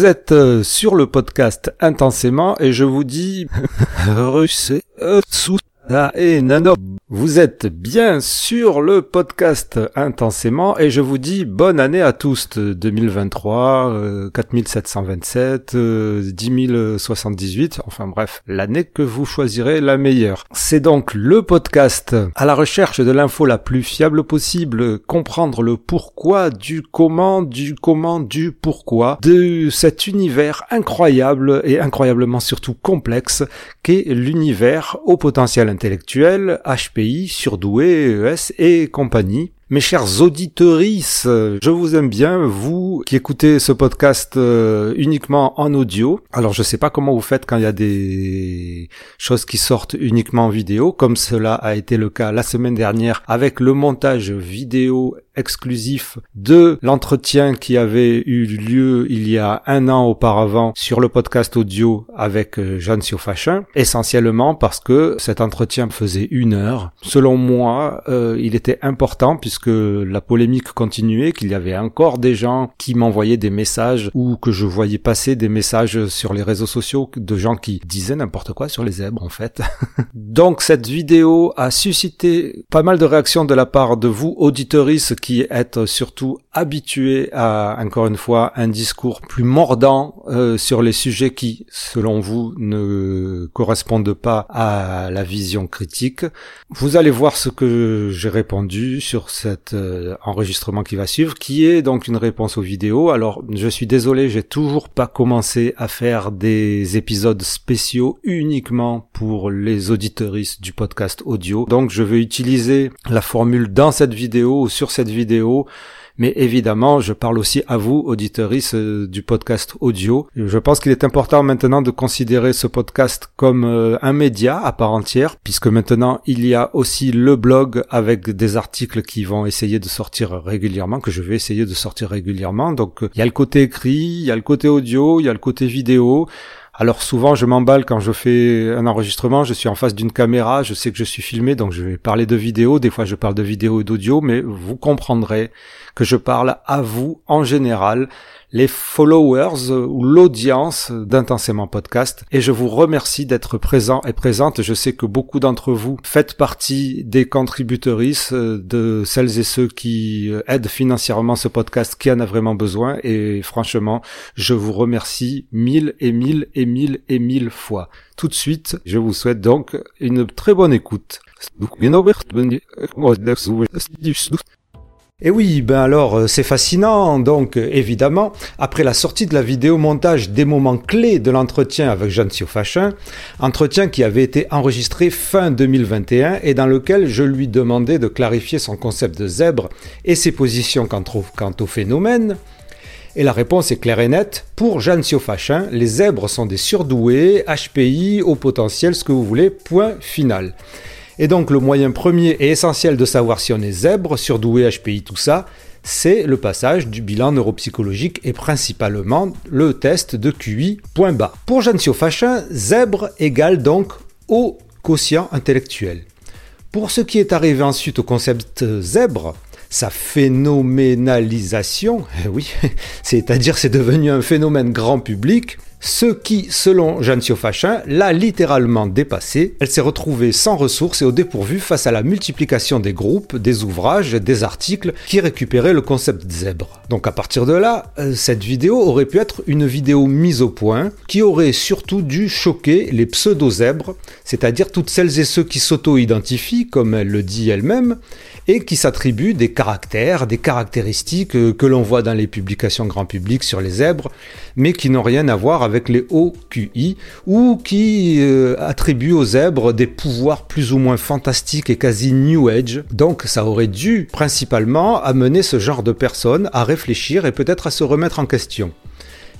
Vous êtes euh, sur le podcast intensément et je vous dis et Nano. Vous êtes bien sur le podcast intensément et je vous dis bonne année à tous 2023, 4727, 10078, enfin bref, l'année que vous choisirez la meilleure. C'est donc le podcast à la recherche de l'info la plus fiable possible, comprendre le pourquoi du comment, du comment, du pourquoi, de cet univers incroyable et incroyablement surtout complexe qu'est l'univers au potentiel intellectuel, HPI, surdoué, ES et compagnie. Mes chers auditorices, je vous aime bien, vous qui écoutez ce podcast euh, uniquement en audio. Alors je sais pas comment vous faites quand il y a des choses qui sortent uniquement en vidéo, comme cela a été le cas la semaine dernière avec le montage vidéo exclusif de l'entretien qui avait eu lieu il y a un an auparavant sur le podcast audio avec euh, Jeanne Siofachin, essentiellement parce que cet entretien faisait une heure. Selon moi, euh, il était important puisque la polémique continuait, qu'il y avait encore des gens qui m'envoyaient des messages ou que je voyais passer des messages sur les réseaux sociaux de gens qui disaient n'importe quoi sur les zèbres en fait. Donc cette vidéo a suscité pas mal de réactions de la part de vous auditeuristes qui êtes surtout habitués à encore une fois un discours plus mordant euh, sur les sujets qui selon vous ne correspondent pas à la vision critique. Vous allez voir ce que j'ai répondu sur cet euh, enregistrement qui va suivre qui est donc une réponse aux vidéos. Alors je suis désolé, j'ai toujours pas commencé à faire des épisodes spéciaux uniquement pour les auditeuristes du podcast audio. Donc je vais utiliser la formule dans cette vidéo ou sur cette vidéo mais évidemment, je parle aussi à vous, auditeuristes euh, du podcast audio. Je pense qu'il est important maintenant de considérer ce podcast comme euh, un média à part entière, puisque maintenant il y a aussi le blog avec des articles qui vont essayer de sortir régulièrement, que je vais essayer de sortir régulièrement. Donc il y a le côté écrit, il y a le côté audio, il y a le côté vidéo. Alors souvent je m'emballe quand je fais un enregistrement, je suis en face d'une caméra, je sais que je suis filmé, donc je vais parler de vidéo, des fois je parle de vidéo et d'audio, mais vous comprendrez que je parle à vous en général, les followers ou l'audience d'Intensément Podcast. Et je vous remercie d'être présent et présente. Je sais que beaucoup d'entre vous faites partie des contributrices, de celles et ceux qui aident financièrement ce podcast qui en a vraiment besoin. Et franchement, je vous remercie mille et mille et mille et mille fois. Tout de suite, je vous souhaite donc une très bonne écoute. Et oui, ben alors euh, c'est fascinant. Donc euh, évidemment, après la sortie de la vidéo montage des moments clés de l'entretien avec Jean Siofachin, entretien qui avait été enregistré fin 2021 et dans lequel je lui demandais de clarifier son concept de zèbre et ses positions quant au, quant au phénomène. Et la réponse est claire et nette. Pour Jeanne Siofachin, les zèbres sont des surdoués, HPI, au potentiel, ce que vous voulez, point final. Et donc le moyen premier et essentiel de savoir si on est zèbre, surdoué, HPI, tout ça, c'est le passage du bilan neuropsychologique et principalement le test de QI point bas. Pour Jeanne Fachin, zèbre égale donc au quotient intellectuel. Pour ce qui est arrivé ensuite au concept zèbre, sa phénoménalisation, eh oui, c'est-à-dire c'est devenu un phénomène grand public, ce qui, selon Jeanne Siofachin, l'a littéralement dépassée. Elle s'est retrouvée sans ressources et au dépourvu face à la multiplication des groupes, des ouvrages, des articles qui récupéraient le concept zèbre. Donc à partir de là, euh, cette vidéo aurait pu être une vidéo mise au point qui aurait surtout dû choquer les pseudo-zèbres, c'est-à-dire toutes celles et ceux qui s'auto-identifient, comme elle le dit elle-même, et qui s'attribuent des caractères, des caractéristiques euh, que l'on voit dans les publications grand public sur les zèbres, mais qui n'ont rien à voir avec les OQI, ou qui euh, attribuent aux zèbres des pouvoirs plus ou moins fantastiques et quasi New Age. Donc ça aurait dû principalement amener ce genre de personnes à réfléchir et peut-être à se remettre en question.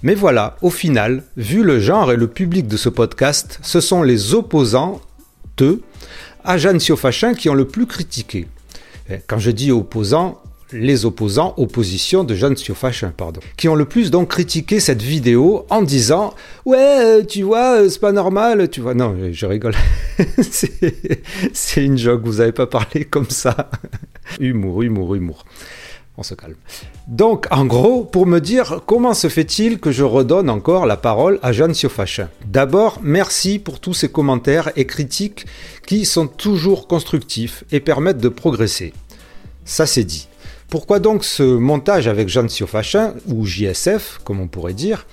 Mais voilà, au final, vu le genre et le public de ce podcast, ce sont les opposants, eux, à Jeanne Siofachin qui ont le plus critiqué. Quand je dis opposants, les opposants, opposition de Jeanne Siofachin, pardon, qui ont le plus donc critiqué cette vidéo en disant ouais, euh, tu vois, euh, c'est pas normal, tu vois. Non, je rigole. c'est une joke, vous avez pas parlé comme ça. humour, humour, humour. on se calme. Donc, en gros, pour me dire comment se fait-il que je redonne encore la parole à Jeanne Siofachin D'abord, merci pour tous ces commentaires et critiques qui sont toujours constructifs et permettent de progresser. Ça c'est dit. Pourquoi donc ce montage avec Jeanne Siofachin, ou JSF, comme on pourrait dire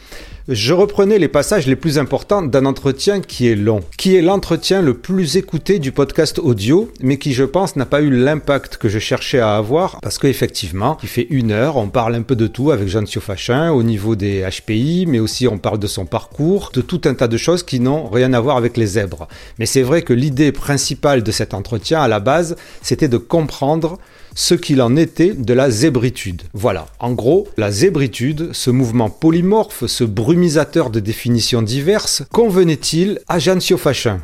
je reprenais les passages les plus importants d'un entretien qui est long, qui est l'entretien le plus écouté du podcast audio, mais qui je pense n'a pas eu l'impact que je cherchais à avoir, parce qu'effectivement, il fait une heure, on parle un peu de tout avec Jean Siofachin au niveau des HPI, mais aussi on parle de son parcours, de tout un tas de choses qui n'ont rien à voir avec les zèbres. Mais c'est vrai que l'idée principale de cet entretien à la base, c'était de comprendre ce qu'il en était de la zébritude. Voilà, en gros, la zébritude, ce mouvement polymorphe, ce brumisateur de définitions diverses, convenait-il à Jeanne Siofachin?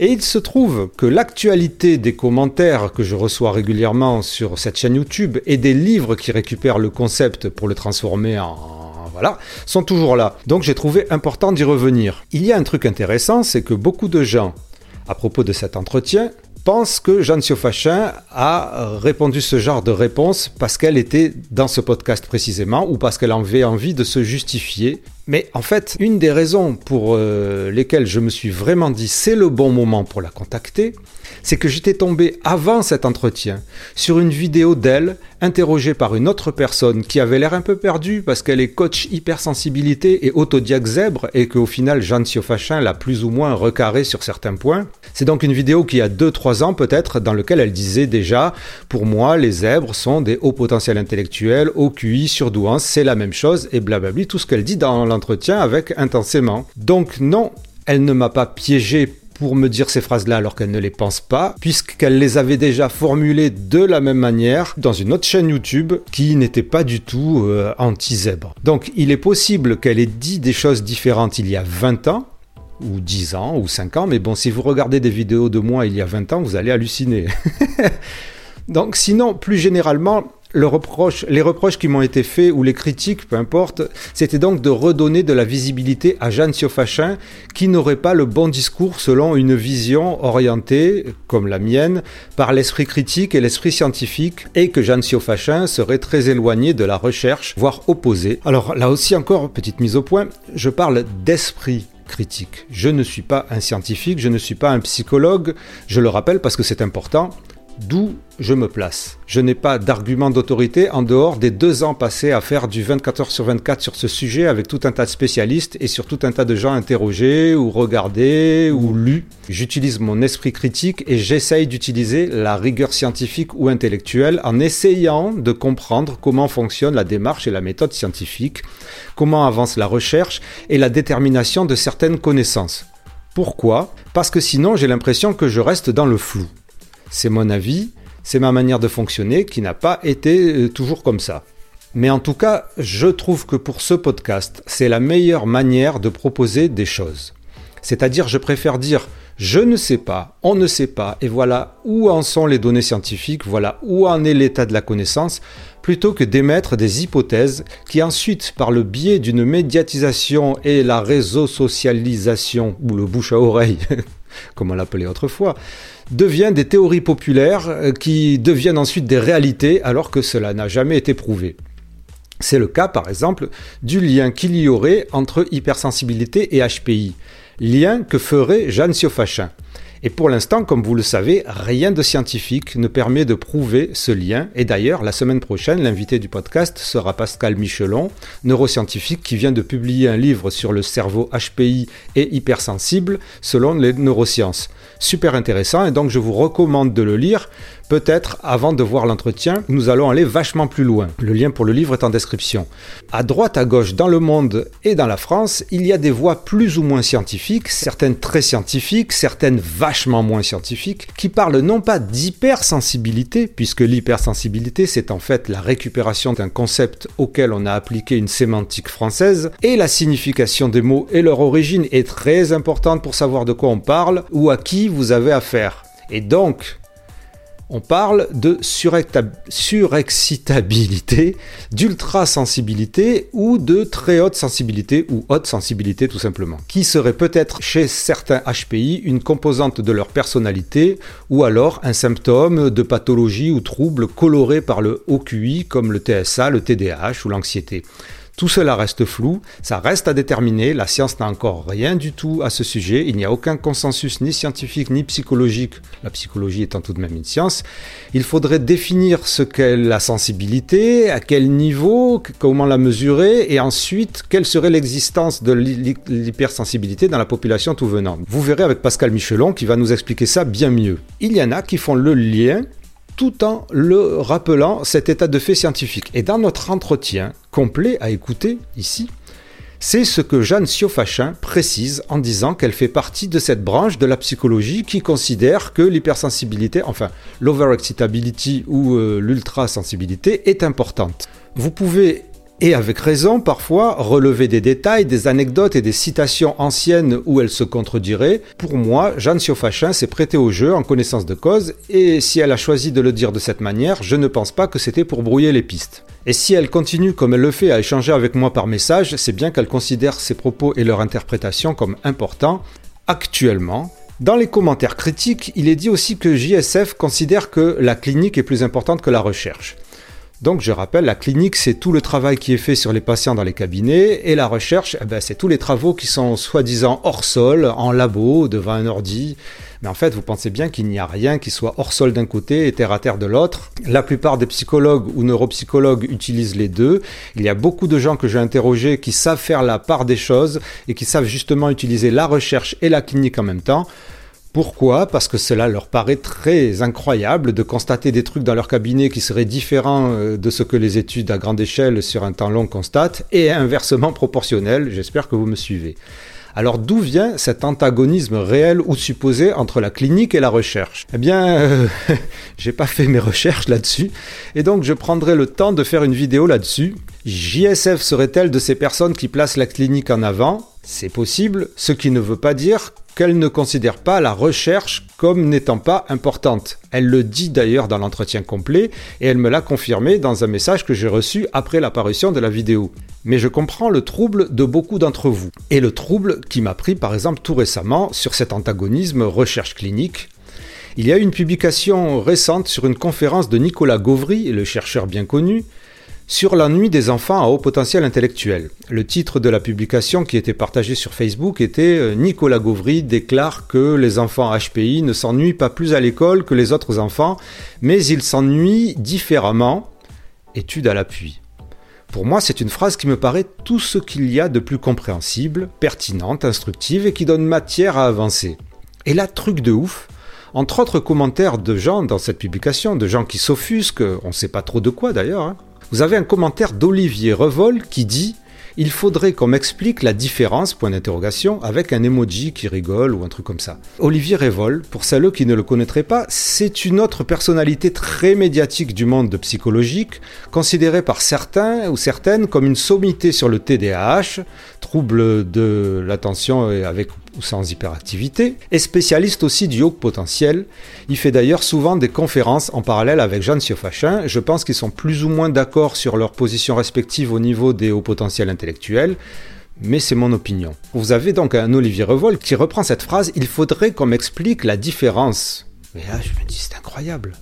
Et il se trouve que l'actualité des commentaires que je reçois régulièrement sur cette chaîne YouTube et des livres qui récupèrent le concept pour le transformer en voilà, sont toujours là. Donc j'ai trouvé important d'y revenir. Il y a un truc intéressant, c'est que beaucoup de gens, à propos de cet entretien, pense que Jeanne Siofachin a répondu ce genre de réponse parce qu'elle était dans ce podcast précisément ou parce qu'elle avait envie de se justifier. Mais en fait, une des raisons pour euh, lesquelles je me suis vraiment dit c'est le bon moment pour la contacter, c'est que j'étais tombé avant cet entretien sur une vidéo d'elle interrogée par une autre personne qui avait l'air un peu perdue parce qu'elle est coach hypersensibilité et autodiac zèbre et qu'au final Jeanne Siofachin l'a plus ou moins recarré sur certains points. C'est donc une vidéo qui a 2-3 ans peut-être dans laquelle elle disait déjà pour moi les zèbres sont des hauts potentiels intellectuels, hauts QI, surdouance, c'est la même chose et blablabla tout ce qu'elle dit dans l'entretien avec intensément. Donc non, elle ne m'a pas piégé pour me dire ces phrases-là alors qu'elle ne les pense pas, puisqu'elle les avait déjà formulées de la même manière dans une autre chaîne YouTube qui n'était pas du tout euh, anti-zèbre. Donc il est possible qu'elle ait dit des choses différentes il y a 20 ans, ou 10 ans, ou 5 ans, mais bon, si vous regardez des vidéos de moi il y a 20 ans, vous allez halluciner. Donc sinon, plus généralement, reproche, les reproches qui m'ont été faits ou les critiques, peu importe, c'était donc de redonner de la visibilité à Jeanne Siofachin qui n'aurait pas le bon discours selon une vision orientée, comme la mienne, par l'esprit critique et l'esprit scientifique et que Jeanne Siofachin serait très éloignée de la recherche, voire opposée. Alors là aussi encore, petite mise au point, je parle d'esprit critique. Je ne suis pas un scientifique, je ne suis pas un psychologue, je le rappelle parce que c'est important d'où je me place. Je n'ai pas d'argument d'autorité en dehors des deux ans passés à faire du 24 heures sur 24 sur ce sujet avec tout un tas de spécialistes et sur tout un tas de gens interrogés ou regardés ou lus. J'utilise mon esprit critique et j'essaye d'utiliser la rigueur scientifique ou intellectuelle en essayant de comprendre comment fonctionne la démarche et la méthode scientifique, comment avance la recherche et la détermination de certaines connaissances. Pourquoi? Parce que sinon j'ai l'impression que je reste dans le flou. C'est mon avis, c'est ma manière de fonctionner qui n'a pas été euh, toujours comme ça. Mais en tout cas, je trouve que pour ce podcast, c'est la meilleure manière de proposer des choses. C'est-à-dire, je préfère dire je ne sais pas, on ne sait pas, et voilà où en sont les données scientifiques, voilà où en est l'état de la connaissance, plutôt que d'émettre des hypothèses qui ensuite, par le biais d'une médiatisation et la réseau socialisation, ou le bouche à oreille, comme on l'appelait autrefois, deviennent des théories populaires euh, qui deviennent ensuite des réalités alors que cela n'a jamais été prouvé. C'est le cas par exemple du lien qu'il y aurait entre hypersensibilité et HPI, lien que ferait Jeanne Siofachin. Et pour l'instant, comme vous le savez, rien de scientifique ne permet de prouver ce lien. Et d'ailleurs, la semaine prochaine, l'invité du podcast sera Pascal Michelon, neuroscientifique qui vient de publier un livre sur le cerveau HPI et hypersensible selon les neurosciences. Super intéressant et donc je vous recommande de le lire Peut-être, avant de voir l'entretien, nous allons aller vachement plus loin. Le lien pour le livre est en description. À droite, à gauche, dans le monde et dans la France, il y a des voix plus ou moins scientifiques, certaines très scientifiques, certaines vachement moins scientifiques, qui parlent non pas d'hypersensibilité, puisque l'hypersensibilité c'est en fait la récupération d'un concept auquel on a appliqué une sémantique française, et la signification des mots et leur origine est très importante pour savoir de quoi on parle ou à qui vous avez affaire. Et donc, On parle de surexcitabilité, d'ultra-sensibilité ou de très haute sensibilité ou haute sensibilité tout simplement, qui serait peut-être chez certains HPI une composante de leur personnalité ou alors un symptôme de pathologie ou trouble coloré par le haut QI comme le TSA, le TDAH ou l'anxiété. Tout cela reste flou, ça reste à déterminer, la science n'a encore rien du tout à ce sujet, il n'y a aucun consensus ni scientifique ni psychologique, la psychologie étant tout de même une science. Il faudrait définir ce qu'est la sensibilité, à quel niveau, comment la mesurer, et ensuite quelle serait l'existence de l'hypersensibilité dans la population tout venant. Vous verrez avec Pascal Michelon qui va nous expliquer ça bien mieux. Il y en a qui font le lien tout en le rappelant cet état de fait scientifique. Et dans notre entretien complet à écouter ici, c'est ce que Jeanne Siofachin précise en disant qu'elle fait partie de cette branche de la psychologie qui considère que l'hypersensibilité, enfin l'overexcitability ou euh, l'ultrasensibilité est importante. Vous pouvez et avec raison parfois relever des détails, des anecdotes et des citations anciennes où elles se contrediraient. Pour moi, Jeanne Siofachin s'est prêtée au jeu en connaissance de cause, et si elle a choisi de le dire de cette manière, je ne pense pas que c'était pour brouiller les pistes. Et si elle continue comme elle le fait à échanger avec moi par message, c'est bien qu'elle considère ses propos et leur interprétation comme importants. Actuellement, dans les commentaires critiques, il est dit aussi que JSF considère que la clinique est plus importante que la recherche. Donc je rappelle, la clinique, c'est tout le travail qui est fait sur les patients dans les cabinets, et la recherche, eh ben, c'est tous les travaux qui sont soi-disant hors sol, en labo, devant un ordi. Mais en fait, vous pensez bien qu'il n'y a rien qui soit hors sol d'un côté et terre à terre de l'autre. La plupart des psychologues ou neuropsychologues utilisent les deux. Il y a beaucoup de gens que j'ai interrogés qui savent faire la part des choses et qui savent justement utiliser la recherche et la clinique en même temps. Pourquoi? Parce que cela leur paraît très incroyable de constater des trucs dans leur cabinet qui seraient différents euh, de ce que les études à grande échelle sur un temps long constatent, et inversement proportionnels, j'espère que vous me suivez. Alors d'où vient cet antagonisme réel ou supposé entre la clinique et la recherche? Eh bien, euh, j'ai pas fait mes recherches là-dessus, et donc je prendrai le temps de faire une vidéo là-dessus. JSF serait-elle de ces personnes qui placent la clinique en avant? C'est possible, ce qui ne veut pas dire qu'elle ne considère pas la recherche comme n'étant pas importante. Elle le dit d'ailleurs dans l'entretien complet et elle me l'a confirmé dans un message que j'ai reçu après l'apparition de la vidéo. Mais je comprends le trouble de beaucoup d'entre vous et le trouble qui m'a pris par exemple tout récemment sur cet antagonisme recherche clinique. Il y a une publication récente sur une conférence de Nicolas Gauvry, le chercheur bien connu, sur l'ennui des enfants à haut potentiel intellectuel. Le titre de la publication qui était partagé sur Facebook était euh, Nicolas Gauvry déclare que les enfants HPI ne s'ennuient pas plus à l'école que les autres enfants, mais ils s'ennuient différemment. Étude à l'appui. Pour moi, c'est une phrase qui me paraît tout ce qu'il y a de plus compréhensible, pertinente, instructive et qui donne matière à avancer. Et là, truc de ouf, entre autres commentaires de gens dans cette publication, de gens qui s'offusquent, on ne sait pas trop de quoi d'ailleurs, hein, vous avez un commentaire d'Olivier Revol qui dit il faudrait qu'on m'explique la différence, point d'interrogation, avec un emoji qui rigole ou un truc comme ça. Olivier Revol, pour celles qui ne le connaîtraient pas, c'est une autre personnalité très médiatique du monde psychologique, considérée par certains ou certaines comme une sommité sur le TDAH, trouble de l'attention avec ou sans hyperactivité, est spécialiste aussi du haut potentiel. Il fait d'ailleurs souvent des conférences en parallèle avec Jeanne Siofachin. Je pense qu'ils sont plus ou moins d'accord sur leur position respective au niveau des hauts potentiels intellectuels. Mais c'est mon opinion. Vous avez donc un Olivier Revol qui reprend cette phrase Il faudrait qu'on m'explique la différence. Mais là, je me dis, c'est incroyable.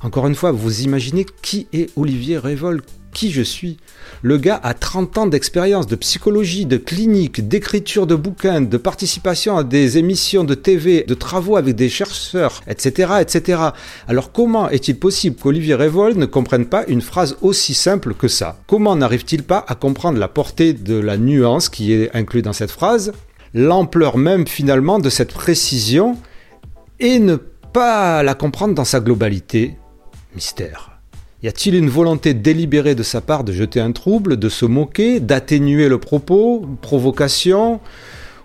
Encore une fois, vous imaginez qui est Olivier Revol qui je suis? Le gars a 30 ans d'expérience de psychologie, de clinique, d'écriture de bouquins, de participation à des émissions de TV, de travaux avec des chercheurs, etc., etc. Alors comment est-il possible qu'Olivier Révol ne comprenne pas une phrase aussi simple que ça? Comment n'arrive-t-il pas à comprendre la portée de la nuance qui est inclue dans cette phrase, l'ampleur même finalement de cette précision, et ne pas la comprendre dans sa globalité? Mystère. Y a-t-il une volonté délibérée de sa part de jeter un trouble, de se moquer, d'atténuer le propos, provocation?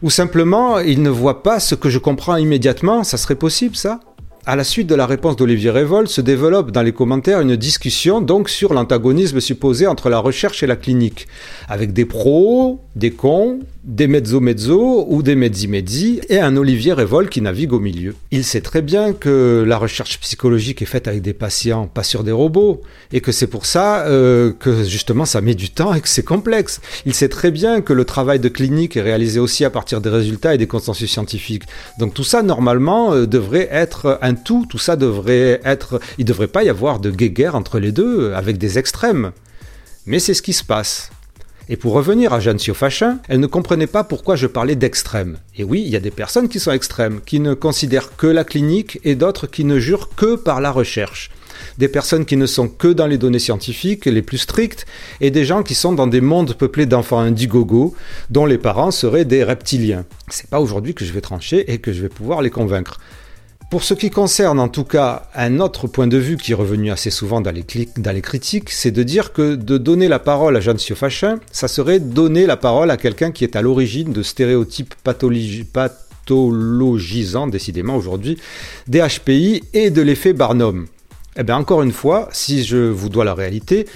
Ou simplement il ne voit pas ce que je comprends immédiatement? Ça serait possible ça? À la suite de la réponse d'Olivier Révol, se développe dans les commentaires une discussion donc sur l'antagonisme supposé entre la recherche et la clinique, avec des pros, des cons, des mezzo-mezzo ou des mezzi-mezzi et un Olivier Révol qui navigue au milieu. Il sait très bien que la recherche psychologique est faite avec des patients, pas sur des robots, et que c'est pour ça euh, que justement ça met du temps et que c'est complexe. Il sait très bien que le travail de clinique est réalisé aussi à partir des résultats et des consensus scientifiques. Donc tout ça normalement euh, devrait être un tout, tout ça devrait être... Il ne devrait pas y avoir de guéguerre entre les deux avec des extrêmes. Mais c'est ce qui se passe. Et pour revenir à Jeanne Siofachin, elle ne comprenait pas pourquoi je parlais d'extrême. Et oui, il y a des personnes qui sont extrêmes, qui ne considèrent que la clinique et d'autres qui ne jurent que par la recherche. Des personnes qui ne sont que dans les données scientifiques les plus strictes et des gens qui sont dans des mondes peuplés d'enfants indigogos dont les parents seraient des reptiliens. C'est pas aujourd'hui que je vais trancher et que je vais pouvoir les convaincre. Pour ce qui concerne en tout cas un autre point de vue qui est revenu assez souvent dans les, critiques, c'est de dire que de donner la parole à Jeanne Siofachin, ça serait donner la parole à quelqu'un qui est à l'origine de stéréotypes pathologisants, décidément aujourd'hui, des HPI et de l'effet Barnum. Eh bien encore une fois, si je vous dois la réalité,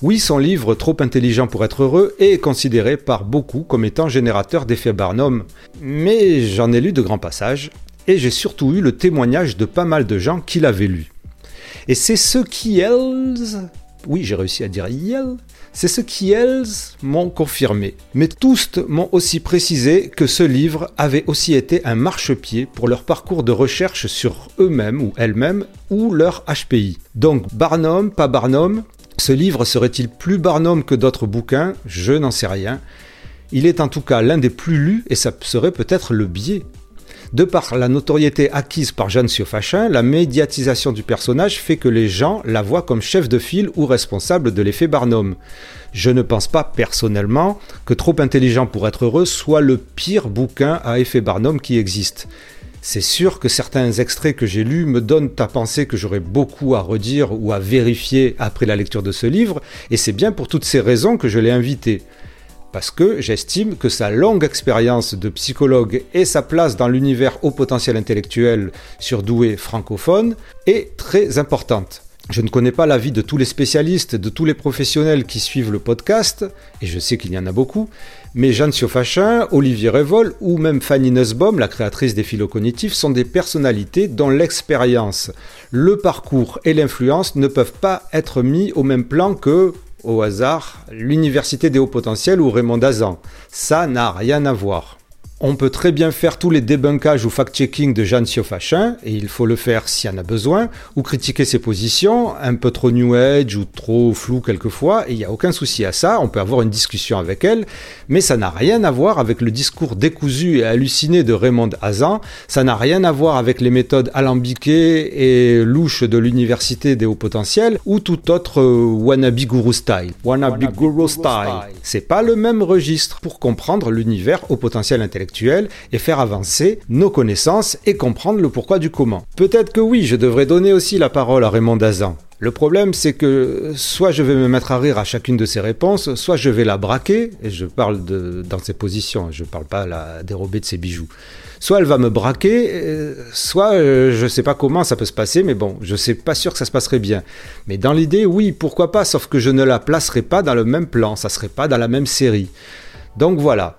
oui, son livre Trop intelligent pour être heureux est considéré par beaucoup comme étant générateur d'effet Barnum, mais j'en ai lu de grands passages et j'ai surtout eu le témoignage de pas mal de gens qui l'avaient lu. Et c'est ce qui, elles, oui j'ai réussi à dire elles, c'est ce qui, elles, m'ont confirmé. Mais tous m'ont aussi précisé que ce livre avait aussi été un marchepied pour leur parcours de recherche sur eux-mêmes ou elles-mêmes ou leur HPI. Donc Barnum, pas Barnum, ce livre serait-il plus Barnum que d'autres bouquins? Je n'en sais rien. Il est en tout cas l'un des plus lus et ça serait peut-être le biais de par la notoriété acquise par Jeanne Siofachin, la médiatisation du personnage fait que les gens la voient comme chef de file ou responsable de l'effet Barnum. Je ne pense pas personnellement que Trop intelligent pour être heureux soit le pire bouquin à effet Barnum qui existe. C'est sûr que certains extraits que j'ai lus me donnent à penser que j'aurais beaucoup à redire ou à vérifier après la lecture de ce livre, et c'est bien pour toutes ces raisons que je l'ai invité parce que j'estime que sa longue expérience de psychologue et sa place dans l'univers au potentiel intellectuel surdoué francophone est très importante. Je ne connais pas l'avis de tous les spécialistes, de tous les professionnels qui suivent le podcast, et je sais qu'il y en a beaucoup, mais Jeanne Siofachin, Olivier Révol ou même Fanny Nussbaum, la créatrice des philocognitifs, sont des personnalités dont l'expérience, le parcours et l'influence ne peuvent pas être mis au même plan que au hasard, l'université des hauts potentiels ou Raymond Dazan. Ça n'a rien à voir. On peut très bien faire tous les débunkages ou fact-checking de Jeanne Siofachin, et il faut le faire s'il y en a besoin, ou critiquer ses positions, un peu trop new age ou trop flou quelquefois, et il n'y a aucun souci à ça, on peut avoir une discussion avec elle, mais ça n'a rien à voir avec le discours décousu et halluciné de Raymond Hazan, ça n'a rien à voir avec les méthodes alambiquées et louches de l'université des hauts potentiels, ou tout autre euh, wannabe guru style. Wannabe, guru style. C'est pas le même registre pour comprendre l'univers au potentiel intellectuel et faire avancer nos connaissances et comprendre le pourquoi du comment. Peut-être que oui, je devrais donner aussi la parole à Raymond Dazan. Le problème, c'est que soit je vais me mettre à rire à chacune de ses réponses, soit je vais la braquer, et je parle de, dans ses positions, je ne parle pas la dérober de ses bijoux. Soit elle va me braquer, euh, soit euh, je ne sais pas comment ça peut se passer, mais bon, je ne suis pas sûr que ça se passerait bien. Mais dans l'idée, oui, pourquoi pas, sauf que je ne la placerai pas dans le même plan, ça serait pas dans la même série. Donc voilà,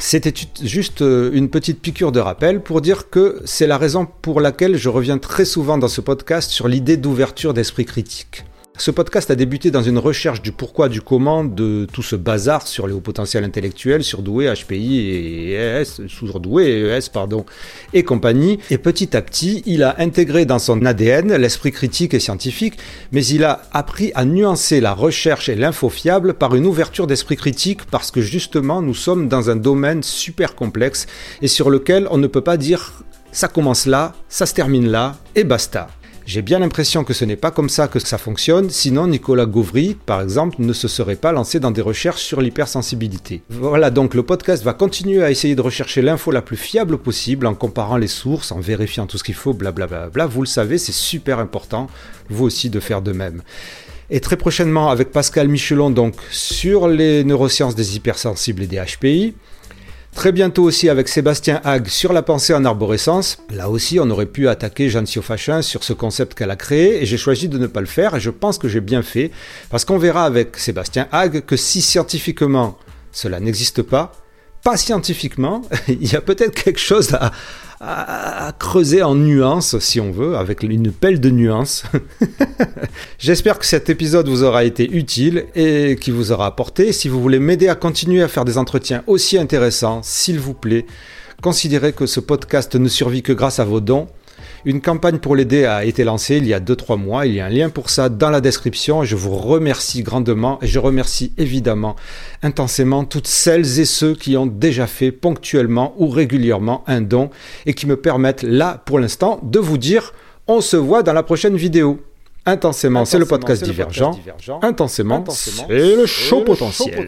c'était juste euh, une petite piqûre de rappel pour dire que c'est la raison pour laquelle je reviens très souvent dans ce podcast sur l'idée d'ouverture d'esprit critique. Ce podcast a débuté dans une recherche du pourquoi, du comment de tout ce bazar sur les hauts potentiels intellectuels, surdoués, HPI et ES, surdoués et ES, pardon, et compagnie. Et petit à petit, il a intégré dans son ADN l'esprit critique et scientifique, mais il a appris à nuancer la recherche et l'info fiable par une ouverture d'esprit critique parce que justement, nous sommes dans un domaine super complexe et sur lequel on ne peut pas dire ça commence là, ça se termine là, et basta. J'ai bien l'impression que ce n'est pas comme ça que ça fonctionne, sinon Nicolas Gauvry, par exemple, ne se serait pas lancé dans des recherches sur l'hypersensibilité. Voilà, donc le podcast va continuer à essayer de rechercher l'info la plus fiable possible en comparant les sources, en vérifiant tout ce qu'il faut, blablabla. Bla Vous le savez, c'est super important, vous aussi, de faire de même. Et très prochainement avec Pascal Michelon, donc sur les neurosciences des hypersensibles et des HPI. Très bientôt aussi avec Sébastien Hague sur la pensée en arborescence. Là aussi, on aurait pu attaquer Jeanne Siofachin sur ce concept qu'elle a créé et j'ai choisi de ne pas le faire et je pense que j'ai bien fait parce qu'on verra avec Sébastien Hague que si scientifiquement cela n'existe pas, pas scientifiquement, il y a peut-être quelque chose à, creuser en nuances, si on veut, avec une pelle de nuances. J'espère que cet épisode vous aura été utile et qui vous aura apporté. Si vous voulez m'aider à continuer à faire des entretiens aussi intéressants, s'il vous plaît, considérez que ce podcast ne survit que grâce à vos dons. Une campagne pour l'aider a été lancée il y a 2-3 mois. Il y a un lien pour ça dans la description. Je vous remercie grandement et je remercie évidemment intensément toutes celles et ceux qui ont déjà fait ponctuellement ou régulièrement un don et qui me permettent là pour l'instant de vous dire on se voit dans la prochaine vidéo. Intensément, c'est le podcast divergent. Intensément, c'est le show potentiel.